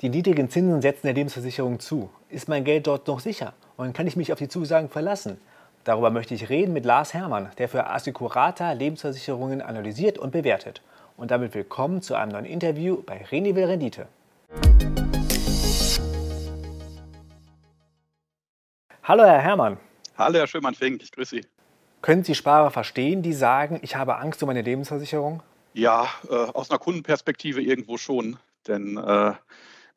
Die niedrigen Zinsen setzen der Lebensversicherung zu. Ist mein Geld dort noch sicher? Und kann ich mich auf die Zusagen verlassen? Darüber möchte ich reden mit Lars Hermann, der für Assicurata Lebensversicherungen analysiert und bewertet. Und damit willkommen zu einem neuen Interview bei René will Rendite. Hallo Herr Hermann. Hallo Herr Schömann-Fink, ich grüße Sie. Können Sie Sparer verstehen, die sagen, ich habe Angst um meine Lebensversicherung? Ja, äh, aus einer Kundenperspektive irgendwo schon. Denn äh,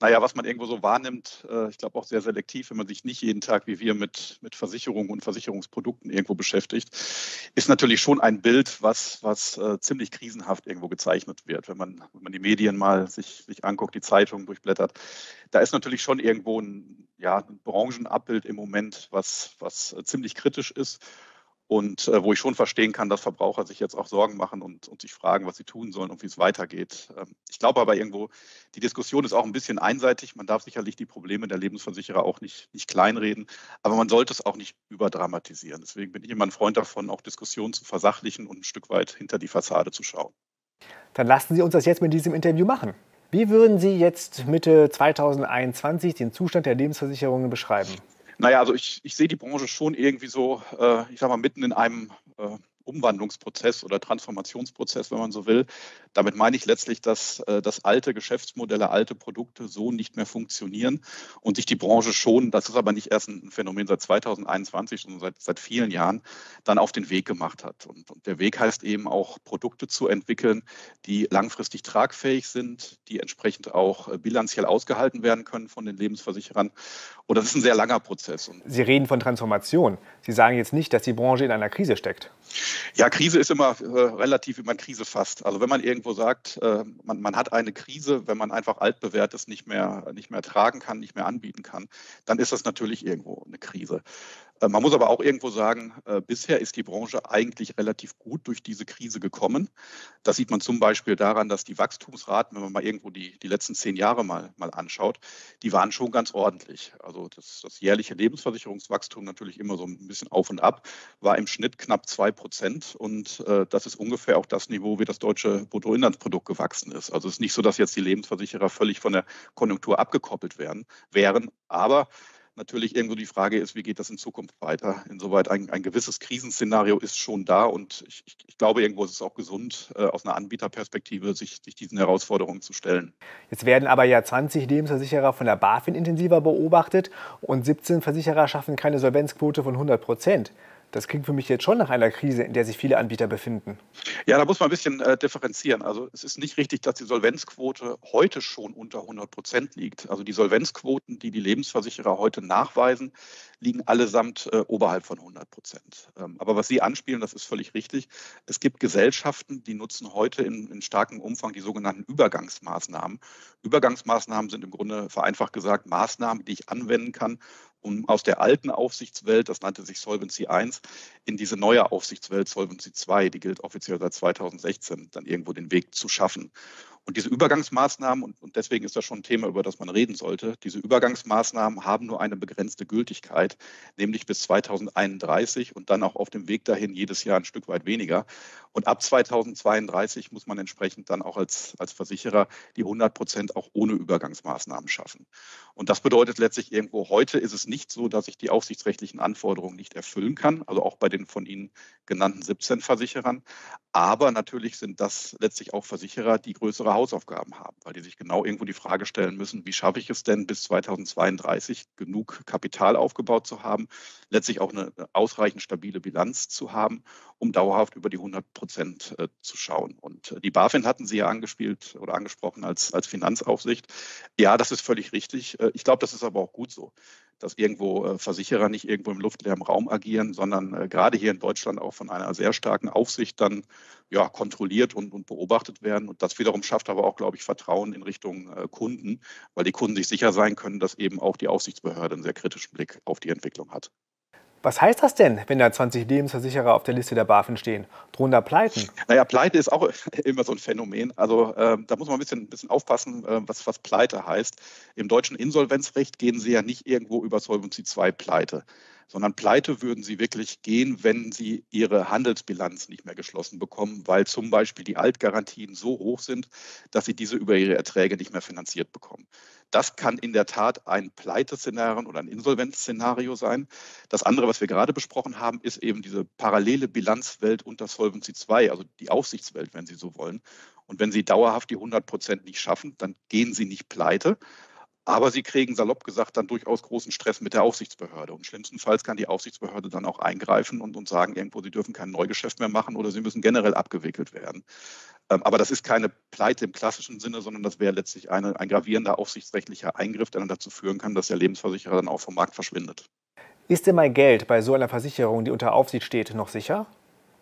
naja, was man irgendwo so wahrnimmt, äh, ich glaube auch sehr selektiv, wenn man sich nicht jeden Tag wie wir mit, mit Versicherungen und Versicherungsprodukten irgendwo beschäftigt, ist natürlich schon ein Bild, was, was äh, ziemlich krisenhaft irgendwo gezeichnet wird. Wenn man, wenn man die Medien mal sich, sich anguckt, die Zeitungen durchblättert, da ist natürlich schon irgendwo ein, ja, ein Branchenabbild im Moment, was, was äh, ziemlich kritisch ist und äh, wo ich schon verstehen kann, dass Verbraucher sich jetzt auch Sorgen machen und, und sich fragen, was sie tun sollen und wie es weitergeht. Ähm, ich glaube aber irgendwo, die Diskussion ist auch ein bisschen einseitig. Man darf sicherlich die Probleme der Lebensversicherer auch nicht, nicht kleinreden, aber man sollte es auch nicht überdramatisieren. Deswegen bin ich immer ein Freund davon, auch Diskussionen zu versachlichen und ein Stück weit hinter die Fassade zu schauen. Dann lassen Sie uns das jetzt mit diesem Interview machen. Wie würden Sie jetzt Mitte 2021 den Zustand der Lebensversicherungen beschreiben? Naja, also ich, ich sehe die Branche schon irgendwie so, äh, ich sag mal, mitten in einem äh, Umwandlungsprozess oder Transformationsprozess, wenn man so will. Damit meine ich letztlich, dass, äh, dass alte Geschäftsmodelle, alte Produkte so nicht mehr funktionieren und sich die Branche schon, das ist aber nicht erst ein Phänomen seit 2021, sondern seit, seit vielen Jahren, dann auf den Weg gemacht hat. Und, und der Weg heißt eben auch, Produkte zu entwickeln, die langfristig tragfähig sind, die entsprechend auch äh, bilanziell ausgehalten werden können von den Lebensversicherern. Und das ist ein sehr langer Prozess. Sie reden von Transformation. Sie sagen jetzt nicht, dass die Branche in einer Krise steckt. Ja, Krise ist immer äh, relativ, wie man Krise fasst. Also wenn man irgendwo sagt, äh, man, man, hat eine Krise, wenn man einfach altbewährtes nicht mehr, nicht mehr tragen kann, nicht mehr anbieten kann, dann ist das natürlich irgendwo eine Krise. Äh, man muss aber auch irgendwo sagen, äh, bisher ist die Branche eigentlich relativ gut durch diese Krise gekommen. Das sieht man zum Beispiel daran, dass die Wachstumsraten, wenn man mal irgendwo die, die letzten zehn Jahre mal, mal anschaut, die waren schon ganz ordentlich. Also das, das jährliche Lebensversicherungswachstum natürlich immer so ein bisschen auf und ab, war im Schnitt knapp zwei Prozent. Und äh, das ist ungefähr auch das Niveau, wie das deutsche Bruttoinlandsprodukt gewachsen ist. Also es ist nicht so, dass jetzt die Lebensversicherer völlig von der Konjunktur abgekoppelt werden, wären. Aber natürlich irgendwo die Frage ist, wie geht das in Zukunft weiter? Insoweit ein, ein gewisses Krisenszenario ist schon da und ich, ich, glaube, irgendwo ist es auch gesund, äh, aus einer Anbieterperspektive sich, sich diesen Herausforderungen zu stellen. Jetzt werden aber ja 20 Lebensversicherer von der BaFin intensiver beobachtet und 17 Versicherer schaffen keine Solvenzquote von 100 Prozent. Das klingt für mich jetzt schon nach einer Krise, in der sich viele Anbieter befinden. Ja, da muss man ein bisschen äh, differenzieren. Also es ist nicht richtig, dass die Solvenzquote heute schon unter 100 Prozent liegt. Also die Solvenzquoten, die die Lebensversicherer heute nachweisen, liegen allesamt äh, oberhalb von 100 Prozent. Ähm, aber was Sie anspielen, das ist völlig richtig. Es gibt Gesellschaften, die nutzen heute in, in starkem Umfang die sogenannten Übergangsmaßnahmen. Übergangsmaßnahmen sind im Grunde vereinfacht gesagt Maßnahmen, die ich anwenden kann, um aus der alten Aufsichtswelt, das nannte sich Solvency I, in diese neue Aufsichtswelt Solvency II, die gilt offiziell seit 2016, dann irgendwo den Weg zu schaffen. Und diese Übergangsmaßnahmen, und, deswegen ist das schon ein Thema, über das man reden sollte, diese Übergangsmaßnahmen haben nur eine begrenzte Gültigkeit, nämlich bis 2031 und dann auch auf dem Weg dahin jedes Jahr ein Stück weit weniger. Und ab 2032 muss man entsprechend dann auch als, als Versicherer die 100 Prozent auch ohne Übergangsmaßnahmen schaffen. Und das bedeutet letztlich irgendwo, heute ist es nicht so, dass ich die aufsichtsrechtlichen Anforderungen nicht erfüllen kann, also auch bei den von Ihnen genannten 17 Versicherern. Aber natürlich sind das letztlich auch Versicherer, die größere ihre Hausaufgaben haben, weil die sich genau irgendwo die Frage stellen müssen, wie schaffe ich es denn bis 2032 genug Kapital aufgebaut zu haben, letztlich auch eine ausreichend stabile Bilanz zu haben, um dauerhaft über die 100 Prozent äh, zu schauen. Und äh, die BaFin hatten Sie ja angespielt oder angesprochen als, als Finanzaufsicht. Ja, das ist völlig richtig. Äh, ich glaube, das ist aber auch gut so dass irgendwo äh, Versicherer nicht irgendwo im luftleeren Raum agieren, sondern äh, gerade hier in Deutschland auch von einer sehr starken Aufsicht dann ja, kontrolliert und, und beobachtet werden. Und das wiederum schafft aber auch, glaube ich, Vertrauen in Richtung äh, Kunden, weil die Kunden sich sicher sein können, dass eben auch die Aufsichtsbehörde einen sehr kritischen Blick auf die Entwicklung hat. Was heißt das denn, wenn da 20 Lebensversicherer auf der Liste der BaFin stehen? Drohen da Pleiten? Naja, Pleite ist auch immer so ein Phänomen. Also äh, da muss man ein bisschen, ein bisschen aufpassen, äh, was, was Pleite heißt. Im deutschen Insolvenzrecht gehen Sie ja nicht irgendwo über Solvency II Pleite sondern pleite würden sie wirklich gehen, wenn sie ihre Handelsbilanz nicht mehr geschlossen bekommen, weil zum Beispiel die Altgarantien so hoch sind, dass sie diese über ihre Erträge nicht mehr finanziert bekommen. Das kann in der Tat ein Pleiteszenario oder ein Insolvenzszenario sein. Das andere, was wir gerade besprochen haben, ist eben diese parallele Bilanzwelt unter Solvency II, also die Aufsichtswelt, wenn Sie so wollen. Und wenn Sie dauerhaft die 100 Prozent nicht schaffen, dann gehen Sie nicht pleite, aber sie kriegen salopp gesagt dann durchaus großen Stress mit der Aufsichtsbehörde. Und schlimmstenfalls kann die Aufsichtsbehörde dann auch eingreifen und, und sagen irgendwo, sie dürfen kein Neugeschäft mehr machen oder sie müssen generell abgewickelt werden. Ähm, aber das ist keine Pleite im klassischen Sinne, sondern das wäre letztlich eine, ein gravierender aufsichtsrechtlicher Eingriff, der dann dazu führen kann, dass der Lebensversicherer dann auch vom Markt verschwindet. Ist denn mein Geld bei so einer Versicherung, die unter Aufsicht steht, noch sicher?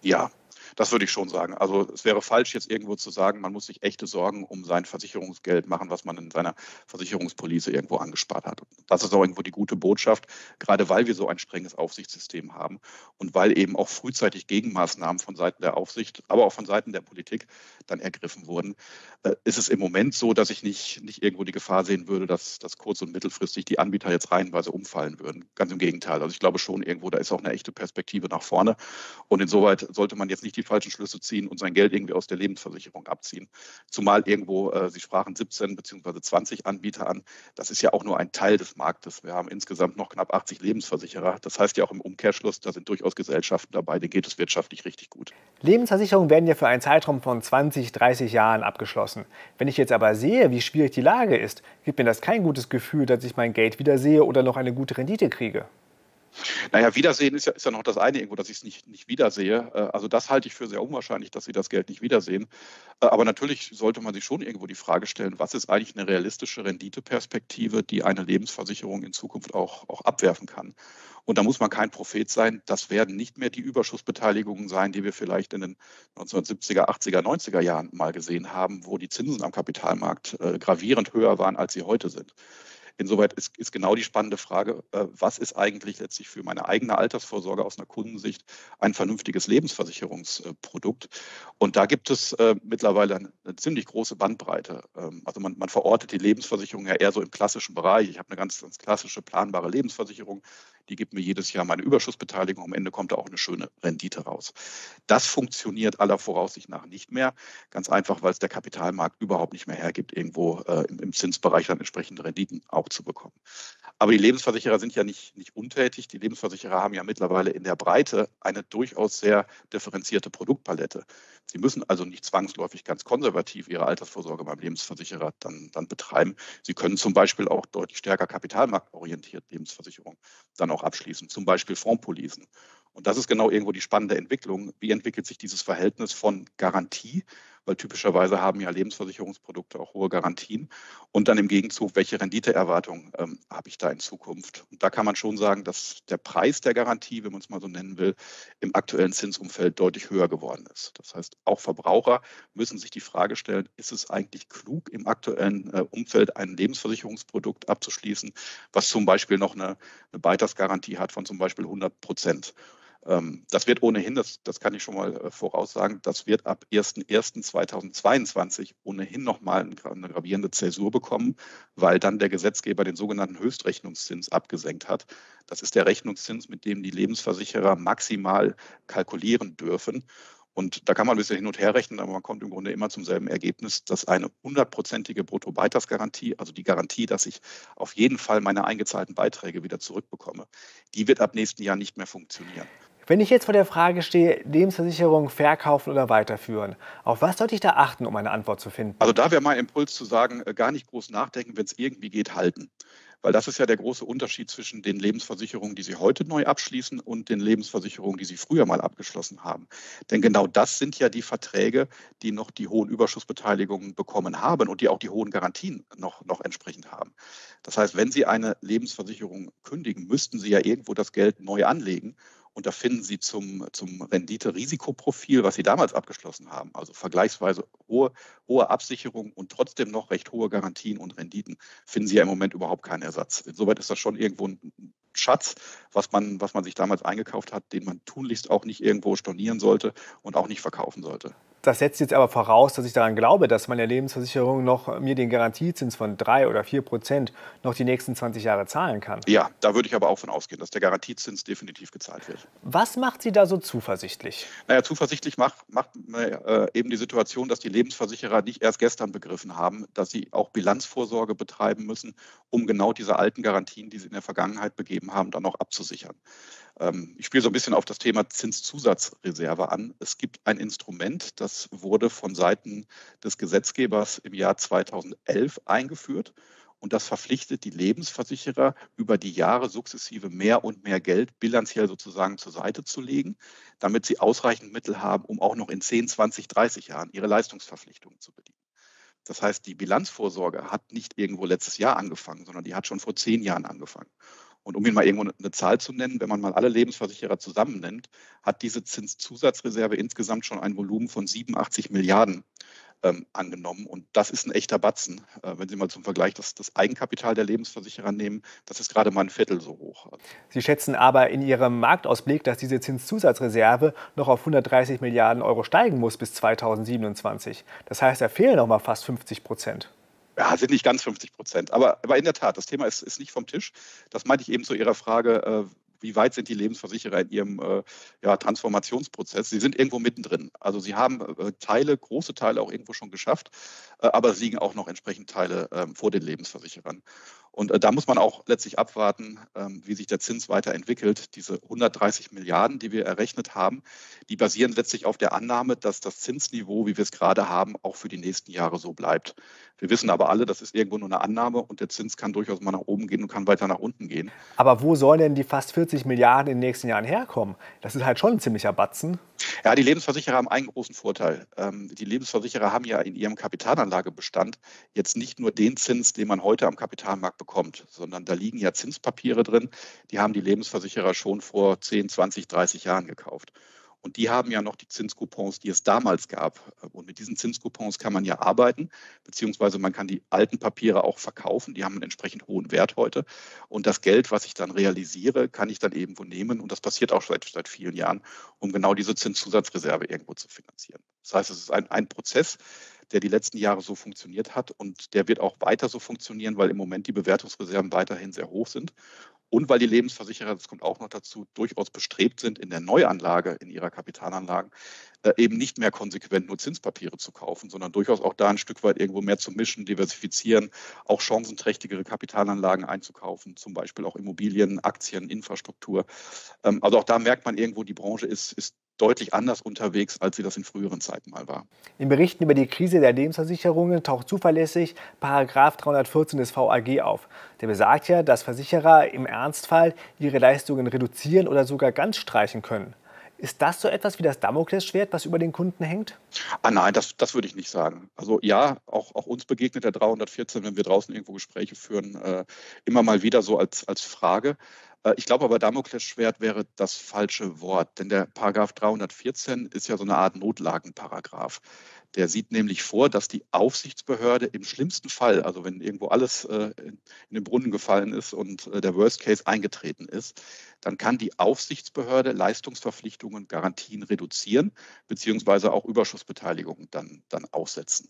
Ja, das würde ich schon sagen. Also es wäre falsch, jetzt irgendwo zu sagen, man muss sich echte Sorgen um sein Versicherungsgeld machen, was man in seiner Versicherungspolice irgendwo angespart hat. Das ist auch irgendwo die gute Botschaft, gerade weil wir so ein strenges Aufsichtssystem haben und weil eben auch frühzeitig Gegenmaßnahmen von Seiten der Aufsicht, aber auch von Seiten der Politik dann ergriffen wurden, äh, ist es im Moment so, dass ich nicht, nicht irgendwo die Gefahr sehen würde, dass, dass kurz- und mittelfristig die Anbieter jetzt reihenweise umfallen würden. Ganz im Gegenteil. Also ich glaube schon irgendwo, da ist auch eine echte Perspektive nach vorne. Und insoweit sollte man jetzt nicht die falschen Schlüsse ziehen und sein Geld irgendwie aus der Lebensversicherung abziehen. Zumal irgendwo, äh, Sie sprachen 17 bzw. 20 Anbieter an. Das ist ja auch nur ein Teil des Marktes. Wir haben insgesamt noch knapp 80 Lebensversicherer. Das heißt ja auch im Umkehrschluss, da sind durchaus Gesellschaften dabei, denen geht es wirtschaftlich richtig gut. Lebensversicherungen werden ja für einen Zeitraum von 20, 30 Jahren abgeschlossen. Wenn ich jetzt aber sehe, wie schwierig die Lage ist, gibt mir das kein gutes Gefühl, dass ich mein Geld wiedersehe oder noch eine gute Rendite kriege. Naja, Wiedersehen ist ja, ist ja noch das eine irgendwo, dass ich es nicht, nicht wiedersehe. Äh, also das halte ich für sehr unwahrscheinlich, dass Sie das Geld nicht wiedersehen. Äh, aber natürlich sollte man sich schon irgendwo die Frage stellen, was ist eigentlich eine realistische Renditeperspektive, die eine Lebensversicherung in Zukunft auch, auch abwerfen kann. Und da muss man kein Prophet sein. Das werden nicht mehr die Überschussbeteiligungen sein, die wir vielleicht in den 1970er, 80er, 90er Jahren mal gesehen haben, wo die Zinsen am Kapitalmarkt äh, gravierend höher waren, als sie heute sind. Insoweit ist, ist genau die spannende Frage, äh, was ist eigentlich letztlich für meine eigene Altersvorsorge aus einer Kundensicht ein vernünftiges Lebensversicherungsprodukt? Und da gibt es äh, mittlerweile eine, eine ziemlich große Bandbreite. Ähm, also man, man verortet die Lebensversicherung ja eher so im klassischen Bereich. Ich habe eine ganz, ganz klassische planbare Lebensversicherung, die gibt mir jedes Jahr meine Überschussbeteiligung. Am Ende kommt da auch eine schöne Rendite raus. Das funktioniert aller Voraussicht nach nicht mehr. Ganz einfach, weil es der Kapitalmarkt überhaupt nicht mehr hergibt, irgendwo äh, im, im Zinsbereich dann entsprechende Renditen auch zu bekommen. Aber die Lebensversicherer sind ja nicht, nicht untätig. Die Lebensversicherer haben ja mittlerweile in der Breite eine durchaus sehr differenzierte Produktpalette. Sie müssen also nicht zwangsläufig ganz konservativ Ihre Altersvorsorge beim Lebensversicherer dann, dann betreiben. Sie können zum Beispiel auch deutlich stärker kapitalmarktorientiert Lebensversicherung dann auch abschließen, zum Beispiel Fondspolisen. Und das ist genau irgendwo die spannende Entwicklung. Wie entwickelt sich dieses Verhältnis von Garantie, weil typischerweise haben ja Lebensversicherungsprodukte auch hohe Garantien, und dann im Gegenzug, welche Renditeerwartung ähm, habe ich da in Zukunft? Und da kann man schon sagen, dass der Preis der Garantie, wenn man es mal so nennen will, im aktuellen Zinsumfeld deutlich höher geworden ist. Das heißt, auch Verbraucher müssen sich die Frage stellen, ist es eigentlich klug, im aktuellen äh, Umfeld ein Lebensversicherungsprodukt abzuschließen, was zum Beispiel noch eine, eine Beitragsgarantie hat von zum Beispiel 100 Prozent? Ähm, das wird ohnehin, das, das kann ich schon mal äh, voraussagen, das wird ab 01.01.2022 ohnehin nochmal eine gravierende Zäsur bekommen, weil dann der Gesetzgeber den sogenannten Höchstrechnungszins abgesenkt hat. Das ist der Rechnungszins, mit dem die Lebensversicherer maximal kalkulieren dürfen. Und da kann man ein bisschen hin und her rechnen, aber man kommt im Grunde immer zum selben Ergebnis, dass eine hundertprozentige Bruttobeitragsgarantie, also die Garantie, dass ich auf jeden Fall meine eingezahlten Beiträge wieder zurückbekomme, die wird ab nächsten Jahr nicht mehr funktionieren. Wenn ich jetzt vor der Frage stehe, Lebensversicherung verkaufen oder weiterführen, auf was sollte ich da achten, um eine Antwort zu finden? Also da wäre mein Impuls zu sagen, äh, gar nicht groß nachdenken, wenn es irgendwie geht, halten. Weil das ist ja der große Unterschied zwischen den Lebensversicherungen, die Sie heute neu abschließen und den Lebensversicherungen, die Sie früher mal abgeschlossen haben. Denn genau das sind ja die Verträge, die noch die hohen Überschussbeteiligungen bekommen haben und die auch die hohen Garantien noch, noch entsprechend haben. Das heißt, wenn Sie eine Lebensversicherung kündigen, müssten Sie ja irgendwo das Geld neu anlegen. Und da finden Sie zum, zum Rendite-Risikoprofil, was Sie damals abgeschlossen haben, also vergleichsweise hohe, hohe Absicherung und trotzdem noch recht hohe Garantien und Renditen, finden Sie ja im Moment überhaupt keinen Ersatz. Insoweit ist das schon irgendwo ein Schatz, was man, was man sich damals eingekauft hat, den man tunlichst auch nicht irgendwo stornieren sollte und auch nicht verkaufen sollte. Das setzt jetzt aber voraus, dass ich daran glaube, dass meine Lebensversicherung noch mir den Garantiezins von drei oder vier Prozent noch die nächsten 20 Jahre zahlen kann. Ja, da würde ich aber auch von ausgehen, dass der Garantiezins definitiv gezahlt wird. Was macht Sie da so zuversichtlich? Naja, zuversichtlich macht, macht äh, eben die Situation, dass die Lebensversicherer nicht erst gestern begriffen haben, dass sie auch Bilanzvorsorge betreiben müssen, um genau diese alten Garantien, die sie in der Vergangenheit begeben haben, dann auch abzusichern. Ähm, ich spiele so ein bisschen auf das Thema Zinszusatzreserve an. Es gibt ein Instrument, das wurde von Seiten des Gesetzgebers im Jahr 2011 eingeführt. Und das verpflichtet die Lebensversicherer, über die Jahre sukzessive mehr und mehr Geld bilanziell sozusagen zur Seite zu legen, damit sie ausreichend Mittel haben, um auch noch in 10, 20, 30 Jahren ihre Leistungsverpflichtungen zu bedienen. Das heißt, die Bilanzvorsorge hat nicht irgendwo letztes Jahr angefangen, sondern die hat schon vor zehn Jahren angefangen. Und um Ihnen mal irgendwo eine Zahl zu nennen, wenn man mal alle Lebensversicherer zusammennimmt, hat diese Zinszusatzreserve insgesamt schon ein Volumen von 87 Milliarden ähm, angenommen. Und das ist ein echter Batzen. Äh, wenn Sie mal zum Vergleich das, das, Eigenkapital der Lebensversicherer nehmen, das ist gerade mal ein Viertel so hoch. Sie schätzen aber in Ihrem Marktausblick, dass diese Zinszusatzreserve noch auf 130 Milliarden Euro steigen muss bis 2027. Das heißt, da fehlen noch mal fast 50 Prozent. Ja, sind nicht ganz 50 Prozent. Aber, aber in der Tat, das Thema ist, ist nicht vom Tisch. Das meinte ich eben zu Ihrer Frage, äh, wie weit sind die Lebensversicherer in ihrem äh, ja, Transformationsprozess? Sie sind irgendwo mittendrin. Also sie haben äh, Teile, große Teile auch irgendwo schon geschafft, äh, aber es liegen auch noch entsprechend Teile ähm, vor den Lebensversicherern. Und äh, da muss man auch letztlich abwarten, ähm, wie sich der Zins weiterentwickelt. Diese 130 Milliarden, die wir errechnet haben, die basieren letztlich auf der Annahme, dass das Zinsniveau, wie wir es gerade haben, auch für die nächsten Jahre so bleibt. Wir wissen aber alle, das ist irgendwo nur eine Annahme und der Zins kann durchaus mal nach oben gehen und kann weiter nach unten gehen. Aber wo sollen denn die fast 40 Milliarden in den nächsten Jahren herkommen? Das ist halt schon ein ziemlicher Batzen. Ja, die Lebensversicherer haben einen großen Vorteil. Ähm, die Lebensversicherer haben ja in ihrem Kapitalanlagebestand jetzt nicht nur den Zins, den man heute am Kapitalmarkt bekommt, sondern da liegen ja Zinspapiere drin, die haben die Lebensversicherer schon vor 10, 20, 30 Jahren gekauft. Und die haben ja noch die Zinscoupons, die es damals gab. Und mit diesen Zinscoupons kann man ja arbeiten, beziehungsweise man kann die alten Papiere auch verkaufen. Die haben einen entsprechend hohen Wert heute. Und das Geld, was ich dann realisiere, kann ich dann irgendwo nehmen. Und das passiert auch seit, seit vielen Jahren, um genau diese Zinszusatzreserve irgendwo zu finanzieren. Das heißt, es ist ein, ein Prozess, der die letzten Jahre so funktioniert hat und der wird auch weiter so funktionieren, weil im Moment die Bewertungsreserven weiterhin sehr hoch sind und weil die Lebensversicherer, das kommt auch noch dazu, durchaus bestrebt sind, in der Neuanlage, in ihrer Kapitalanlagen, äh, eben nicht mehr konsequent nur Zinspapiere zu kaufen, sondern durchaus auch da ein Stück weit irgendwo mehr zu mischen, diversifizieren, auch chancenträchtigere Kapitalanlagen einzukaufen, zum Beispiel auch Immobilien, Aktien, Infrastruktur. Ähm, also auch da merkt man irgendwo, die Branche ist, ist deutlich anders unterwegs, als sie das in früheren Zeiten mal war. In Berichten über die Krise der Lebensversicherungen taucht zuverlässig Paragraph 314 des VAG auf. Der besagt ja, dass Versicherer im Ernstfall ihre Leistungen reduzieren oder sogar ganz streichen können. Ist das so etwas wie das Damoklesschwert, was über den Kunden hängt? Ah nein, das, das würde ich nicht sagen. Also ja, auch, auch uns begegnet der 314, wenn wir draußen irgendwo Gespräche führen, äh, immer mal wieder so als, als Frage. Äh, ich glaube aber, Damoklesschwert wäre das falsche Wort, denn der Paragraph 314 ist ja so eine Art Notlagenparagraph. Der sieht nämlich vor, dass die Aufsichtsbehörde im schlimmsten Fall, also wenn irgendwo alles äh, in den Brunnen gefallen ist und äh, der Worst Case eingetreten ist, dann kann die Aufsichtsbehörde Leistungsverpflichtungen, Garantien reduzieren, beziehungsweise auch Überschussbeteiligungen dann, dann aussetzen.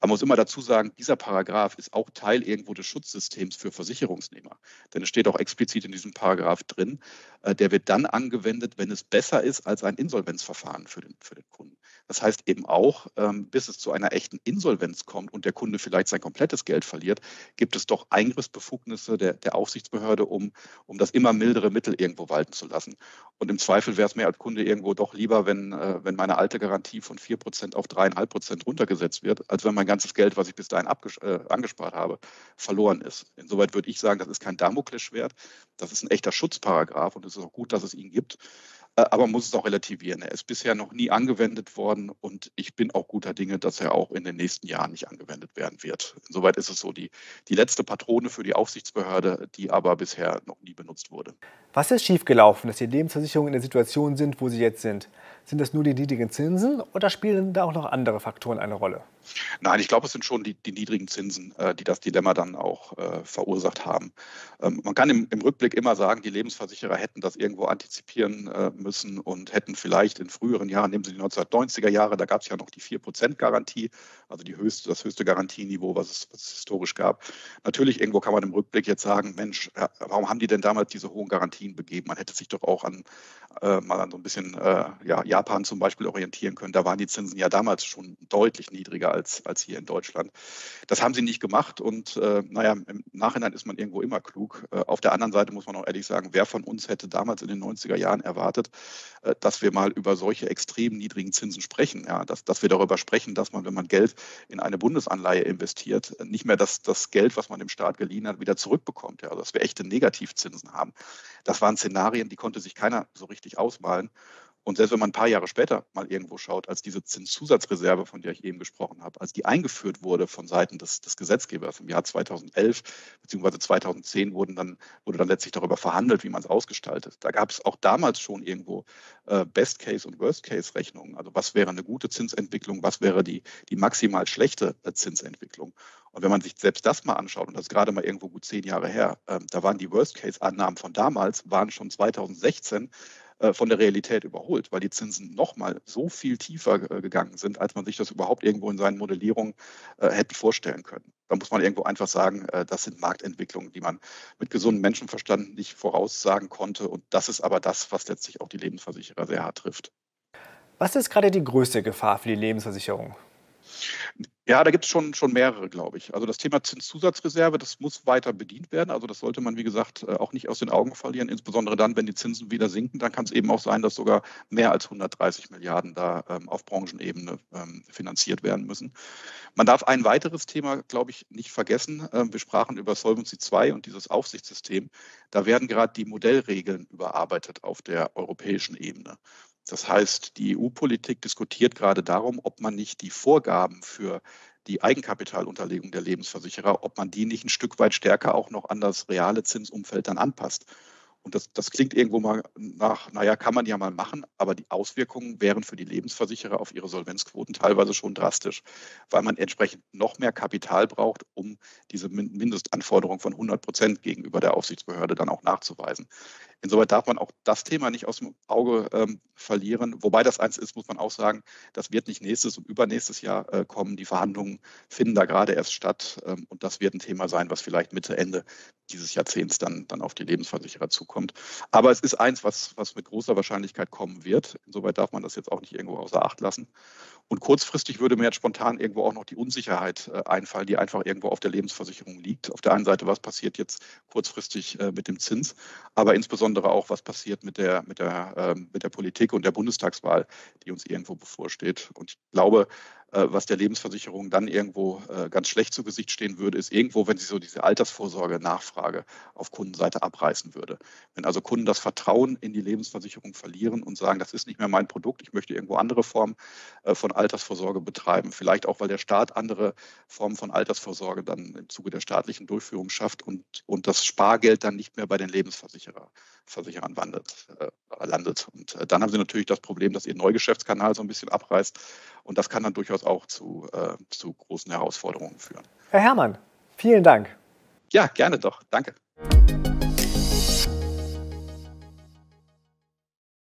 Man muss immer dazu sagen, dieser Paragraph ist auch Teil irgendwo des Schutzsystems für Versicherungsnehmer. Denn es steht auch explizit in diesem Paragraph drin, der wird dann angewendet, wenn es besser ist als ein Insolvenzverfahren für den, für den Kunden. Das heißt eben auch, ähm, bis es zu einer echten Insolvenz kommt und der Kunde vielleicht sein komplettes Geld verliert, gibt es doch Eingriffsbefugnisse der, der Aufsichtsbehörde, um, um das immer mildere Mittel irgendwo walten zu lassen. Und im Zweifel wäre es mir als Kunde irgendwo doch lieber, wenn, äh, wenn meine alte Garantie von 4% auf 3,5% runtergesetzt wird, als wenn mein ganzes Geld, was ich bis dahin äh, angespart habe, verloren ist. Insoweit würde ich sagen, das ist kein Damoklesschwert, das ist ein echter Schutzparagraf und es ist auch gut, dass es ihn gibt. Äh, aber man muss es auch relativieren. Er ist bisher noch nie angewendet worden und ich bin auch guter Dinge, dass er auch in den nächsten Jahren nicht angewendet werden wird. Insoweit ist es so die, die letzte Patrone für die Aufsichtsbehörde, die aber bisher noch nie benutzt wurde. Was ist schiefgelaufen, dass die Lebensversicherungen in der Situation sind, wo sie jetzt sind? Sind das nur die niedrigen Zinsen oder spielen da auch noch andere Faktoren eine Rolle? Nein, ich glaube, es sind schon die, die niedrigen Zinsen, äh, die das Dilemma dann auch äh, verursacht haben. Ähm, man kann im, im, Rückblick immer sagen, die Lebensversicherer hätten das irgendwo antizipieren äh, müssen und hätten vielleicht in früheren Jahren, nehmen Sie die 1990er Jahre, da gab es ja noch die 4%-Garantie, also die höchste, das höchste Garantieniveau, was es, was es, historisch gab. Natürlich, irgendwo kann man im Rückblick jetzt sagen, Mensch, warum haben die denn damals diese hohen Garantien begeben? Man hätte sich doch auch an äh, mal an so ein bisschen äh, ja, Japan zum Beispiel orientieren können. Da waren die Zinsen ja damals schon deutlich niedriger als, als hier in Deutschland. Das haben sie nicht gemacht und äh, naja, im Nachhinein ist man irgendwo immer klug. Äh, auf der anderen Seite muss man auch ehrlich sagen, wer von uns hätte damals in den 90er Jahren erwartet, äh, dass wir mal über solche extrem niedrigen Zinsen sprechen. Ja, dass, dass wir darüber sprechen, dass man, wenn man Geld in eine Bundesanleihe investiert, nicht mehr das, das Geld, was man dem Staat geliehen hat, wieder zurückbekommt. Ja, also dass wir echte Negativzinsen haben. Das waren Szenarien, die konnte sich keiner so richtig ausmalen. Und selbst wenn man ein paar Jahre später mal irgendwo schaut, als diese Zinszusatzreserve, von der ich eben gesprochen habe, als die eingeführt wurde von Seiten des, des Gesetzgebers im Jahr 2011 bzw. 2010 wurden dann, wurde dann letztlich darüber verhandelt, wie man es ausgestaltet. Da gab es auch damals schon irgendwo äh, Best-Case- und Worst-Case-Rechnungen. Also was wäre eine gute Zinsentwicklung, was wäre die, die maximal schlechte äh, Zinsentwicklung. Und wenn man sich selbst das mal anschaut, und das ist gerade mal irgendwo gut zehn Jahre her, äh, da waren die Worst-Case-Annahmen von damals, waren schon 2016 äh, von der Realität überholt, weil die Zinsen nochmal so viel tiefer äh, gegangen sind, als man sich das überhaupt irgendwo in seinen Modellierungen äh, hätte vorstellen können. Da muss man irgendwo einfach sagen, das sind Marktentwicklungen, die man mit gesundem Menschenverstand nicht voraussagen konnte. Und das ist aber das, was letztlich auch die Lebensversicherer sehr hart trifft. Was ist gerade die größte Gefahr für die Lebensversicherung? Ja, da gibt es schon, schon mehrere, glaube ich. Also das Thema Zinszusatzreserve, das muss weiter bedient werden. Also das sollte man, wie gesagt, äh, auch nicht aus den Augen verlieren. Insbesondere dann, wenn die Zinsen wieder sinken, dann kann es eben auch sein, dass sogar mehr als 130 Milliarden da ähm, auf Branchenebene ähm, finanziert werden müssen. Man darf ein weiteres Thema, glaube ich, nicht vergessen. Ähm, wir sprachen über Solvency II und dieses Aufsichtssystem. Da werden gerade die Modellregeln überarbeitet auf der europäischen Ebene. Das heißt, die EU-Politik diskutiert gerade darum, ob man nicht die Vorgaben für die Eigenkapitalunterlegung der Lebensversicherer, ob man die nicht ein Stück weit stärker auch noch an das reale Zinsumfeld dann anpasst. Und das, das klingt irgendwo mal nach, naja, kann man ja mal machen, aber die Auswirkungen wären für die Lebensversicherer auf ihre Solvenzquoten teilweise schon drastisch, weil man entsprechend noch mehr Kapital braucht, um diese Mindestanforderung von 100 Prozent gegenüber der Aufsichtsbehörde dann auch nachzuweisen. Insoweit darf man auch das Thema nicht aus dem Auge ähm, verlieren. Wobei das eins ist, muss man auch sagen, das wird nicht nächstes und übernächstes Jahr äh, kommen. Die Verhandlungen finden da gerade erst statt. Ähm, und das wird ein Thema sein, was vielleicht Mitte, Ende dieses Jahrzehnts dann, dann auf die Lebensversicherer zukommt. Aber es ist eins, was, was mit großer Wahrscheinlichkeit kommen wird. Insoweit darf man das jetzt auch nicht irgendwo außer Acht lassen. Und kurzfristig würde mir jetzt spontan irgendwo auch noch die Unsicherheit äh, einfallen, die einfach irgendwo auf der Lebensversicherung liegt. Auf der einen Seite, was passiert jetzt kurzfristig äh, mit dem Zins, aber insbesondere auch, was passiert mit der, mit, der, ähm, mit der Politik und der Bundestagswahl, die uns irgendwo bevorsteht. Und ich glaube, was der Lebensversicherung dann irgendwo äh, ganz schlecht zu Gesicht stehen würde, ist irgendwo, wenn sie so diese Altersvorsorge-Nachfrage auf Kundenseite abreißen würde. Wenn also Kunden das Vertrauen in die Lebensversicherung verlieren und sagen, das ist nicht mehr mein Produkt, ich möchte irgendwo andere Formen äh, von Altersvorsorge betreiben, vielleicht auch, weil der Staat andere Formen von Altersvorsorge dann im Zuge der staatlichen Durchführung schafft und, und das Spargeld dann nicht mehr bei den Lebensversicherern Versicherern wandelt, äh, landet. Und äh, dann haben sie natürlich das Problem, dass ihr Neugeschäftskanal so ein bisschen abreißt und das kann dann durchaus auch zu, äh, zu großen Herausforderungen führen. Herr Herrmann, vielen Dank. Ja, gerne doch. Danke.